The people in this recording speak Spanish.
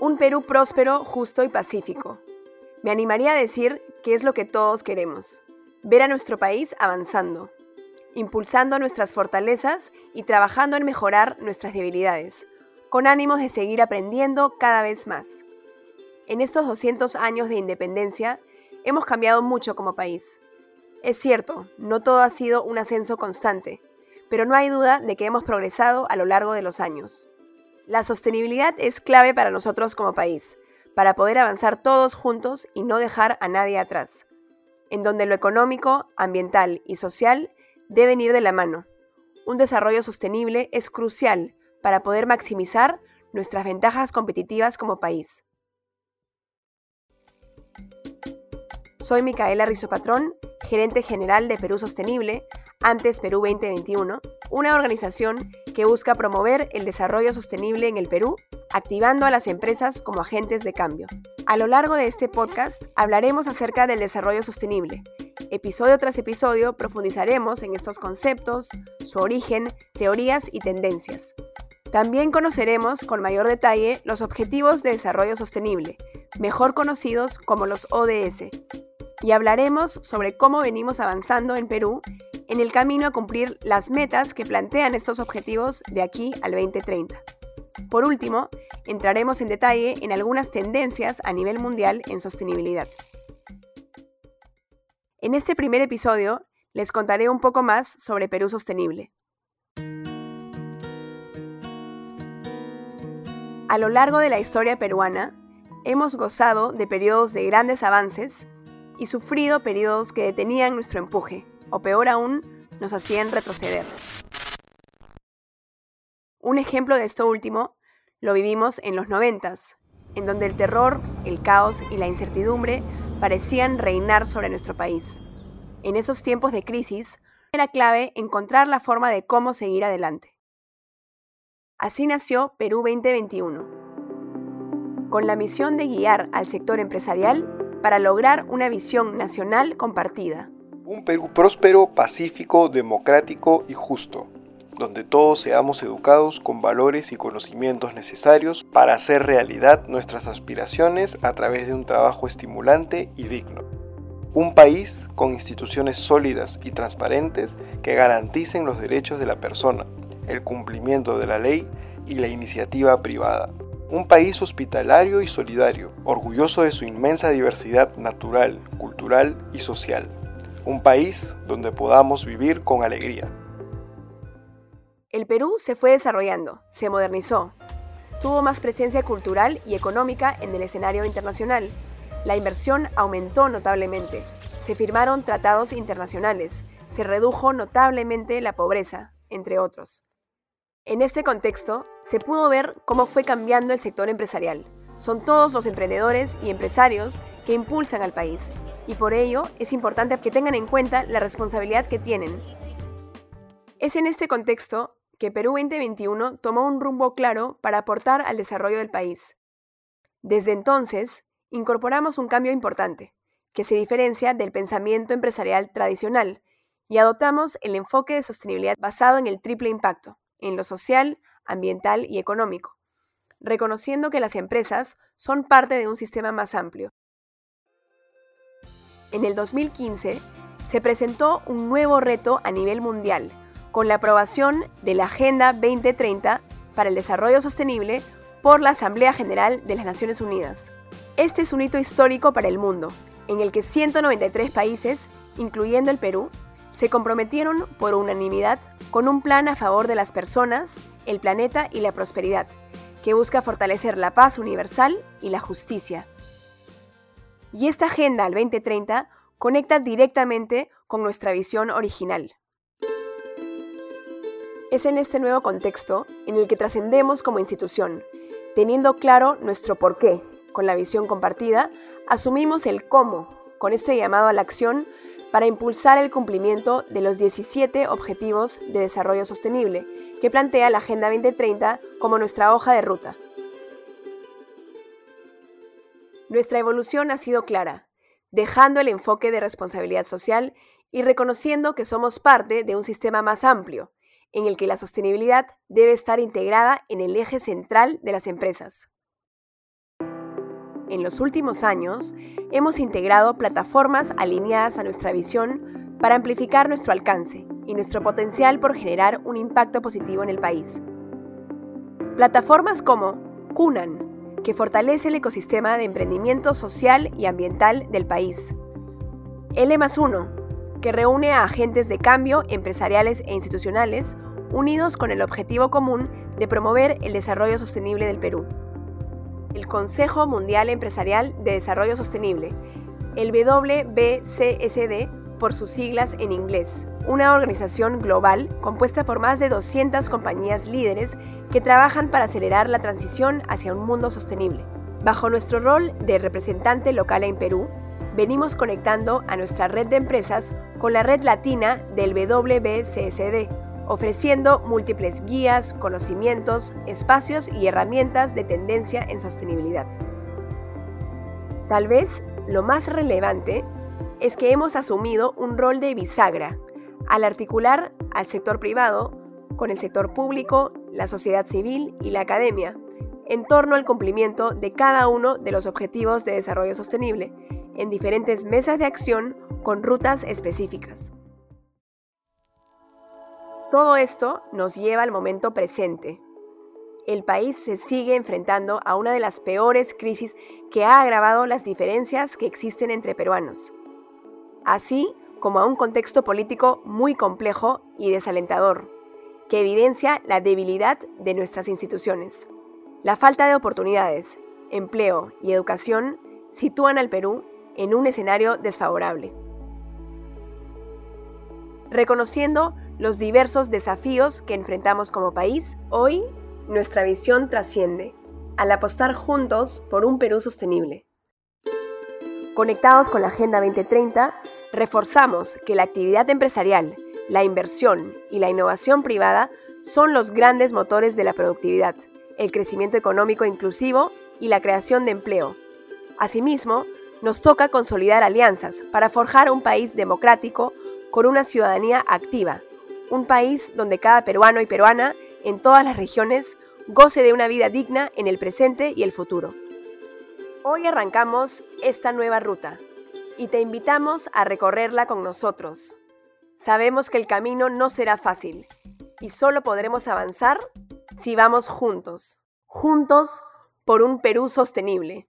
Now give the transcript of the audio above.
Un Perú próspero, justo y pacífico. Me animaría a decir que es lo que todos queremos. Ver a nuestro país avanzando, impulsando nuestras fortalezas y trabajando en mejorar nuestras debilidades, con ánimos de seguir aprendiendo cada vez más. En estos 200 años de independencia, hemos cambiado mucho como país. Es cierto, no todo ha sido un ascenso constante, pero no hay duda de que hemos progresado a lo largo de los años. La sostenibilidad es clave para nosotros como país, para poder avanzar todos juntos y no dejar a nadie atrás, en donde lo económico, ambiental y social deben ir de la mano. Un desarrollo sostenible es crucial para poder maximizar nuestras ventajas competitivas como país. Soy Micaela Rizopatrón, gerente general de Perú Sostenible, antes Perú 2021, una organización que busca promover el desarrollo sostenible en el Perú, activando a las empresas como agentes de cambio. A lo largo de este podcast hablaremos acerca del desarrollo sostenible. Episodio tras episodio profundizaremos en estos conceptos, su origen, teorías y tendencias. También conoceremos con mayor detalle los Objetivos de Desarrollo Sostenible, mejor conocidos como los ODS, y hablaremos sobre cómo venimos avanzando en Perú en el camino a cumplir las metas que plantean estos objetivos de aquí al 2030. Por último, entraremos en detalle en algunas tendencias a nivel mundial en sostenibilidad. En este primer episodio les contaré un poco más sobre Perú Sostenible. A lo largo de la historia peruana, hemos gozado de periodos de grandes avances y sufrido periodos que detenían nuestro empuje, o peor aún, nos hacían retroceder. Un ejemplo de esto último lo vivimos en los noventas, en donde el terror, el caos y la incertidumbre parecían reinar sobre nuestro país. En esos tiempos de crisis, era clave encontrar la forma de cómo seguir adelante. Así nació Perú 2021, con la misión de guiar al sector empresarial para lograr una visión nacional compartida. Un Perú próspero, pacífico, democrático y justo, donde todos seamos educados con valores y conocimientos necesarios para hacer realidad nuestras aspiraciones a través de un trabajo estimulante y digno. Un país con instituciones sólidas y transparentes que garanticen los derechos de la persona, el cumplimiento de la ley y la iniciativa privada. Un país hospitalario y solidario, orgulloso de su inmensa diversidad natural, cultural y social. Un país donde podamos vivir con alegría. El Perú se fue desarrollando, se modernizó, tuvo más presencia cultural y económica en el escenario internacional. La inversión aumentó notablemente, se firmaron tratados internacionales, se redujo notablemente la pobreza, entre otros. En este contexto, se pudo ver cómo fue cambiando el sector empresarial. Son todos los emprendedores y empresarios que impulsan al país, y por ello es importante que tengan en cuenta la responsabilidad que tienen. Es en este contexto que Perú 2021 tomó un rumbo claro para aportar al desarrollo del país. Desde entonces, incorporamos un cambio importante, que se diferencia del pensamiento empresarial tradicional, y adoptamos el enfoque de sostenibilidad basado en el triple impacto, en lo social, ambiental y económico, reconociendo que las empresas son parte de un sistema más amplio. En el 2015 se presentó un nuevo reto a nivel mundial, con la aprobación de la Agenda 2030 para el Desarrollo Sostenible por la Asamblea General de las Naciones Unidas. Este es un hito histórico para el mundo, en el que 193 países, incluyendo el Perú, se comprometieron por unanimidad con un plan a favor de las personas, el planeta y la prosperidad, que busca fortalecer la paz universal y la justicia. Y esta Agenda al 2030 conecta directamente con nuestra visión original. Es en este nuevo contexto en el que trascendemos como institución, teniendo claro nuestro porqué, con la visión compartida, asumimos el cómo, con este llamado a la acción para impulsar el cumplimiento de los 17 Objetivos de Desarrollo Sostenible que plantea la Agenda 2030 como nuestra hoja de ruta. Nuestra evolución ha sido clara, dejando el enfoque de responsabilidad social y reconociendo que somos parte de un sistema más amplio, en el que la sostenibilidad debe estar integrada en el eje central de las empresas. en los últimos años, hemos integrado plataformas alineadas a nuestra visión para amplificar nuestro alcance y nuestro potencial por generar un impacto positivo en el país. Plataformas como CUNAN, que fortalece el ecosistema de emprendimiento social y ambiental del país. L 1, que reúne a agentes de cambio empresariales e institucionales unidos con el objetivo común de promover el desarrollo sostenible del Perú. El Consejo Mundial Empresarial de Desarrollo Sostenible, el WBCSD por sus siglas en inglés, una organización global compuesta por más de 200 compañías líderes que trabajan para acelerar la transición hacia un mundo sostenible. Bajo nuestro rol de representante local en Perú, venimos conectando a nuestra red de empresas con la red latina del WBCSD, ofreciendo múltiples guías, conocimientos, espacios y herramientas de tendencia en sostenibilidad. Tal vez lo más relevante es que hemos asumido un rol de bisagra al articular al sector privado con el sector público, la sociedad civil y la academia en torno al cumplimiento de cada uno de los objetivos de desarrollo sostenible en diferentes mesas de acción con rutas específicas. Todo esto nos lleva al momento presente. El país se sigue enfrentando a una de las peores crisis que ha agravado las diferencias que existen entre peruanos, así como a un contexto político muy complejo y desalentador, que evidencia la debilidad de nuestras instituciones. La falta de oportunidades, empleo y educación sitúan al Perú en un escenario desfavorable. Reconociendo los diversos desafíos que enfrentamos como país, hoy nuestra visión trasciende al apostar juntos por un Perú sostenible. Conectados con la Agenda 2030, reforzamos que la actividad empresarial, la inversión y la innovación privada son los grandes motores de la productividad, el crecimiento económico inclusivo y la creación de empleo. Asimismo, nos toca consolidar alianzas para forjar un país democrático con una ciudadanía activa un país donde cada peruano y peruana en todas las regiones goce de una vida digna en el presente y el futuro. Hoy arrancamos esta nueva ruta y te invitamos a recorrerla con nosotros. Sabemos que el camino no será fácil y solo podremos avanzar si vamos juntos, juntos por un Perú sostenible.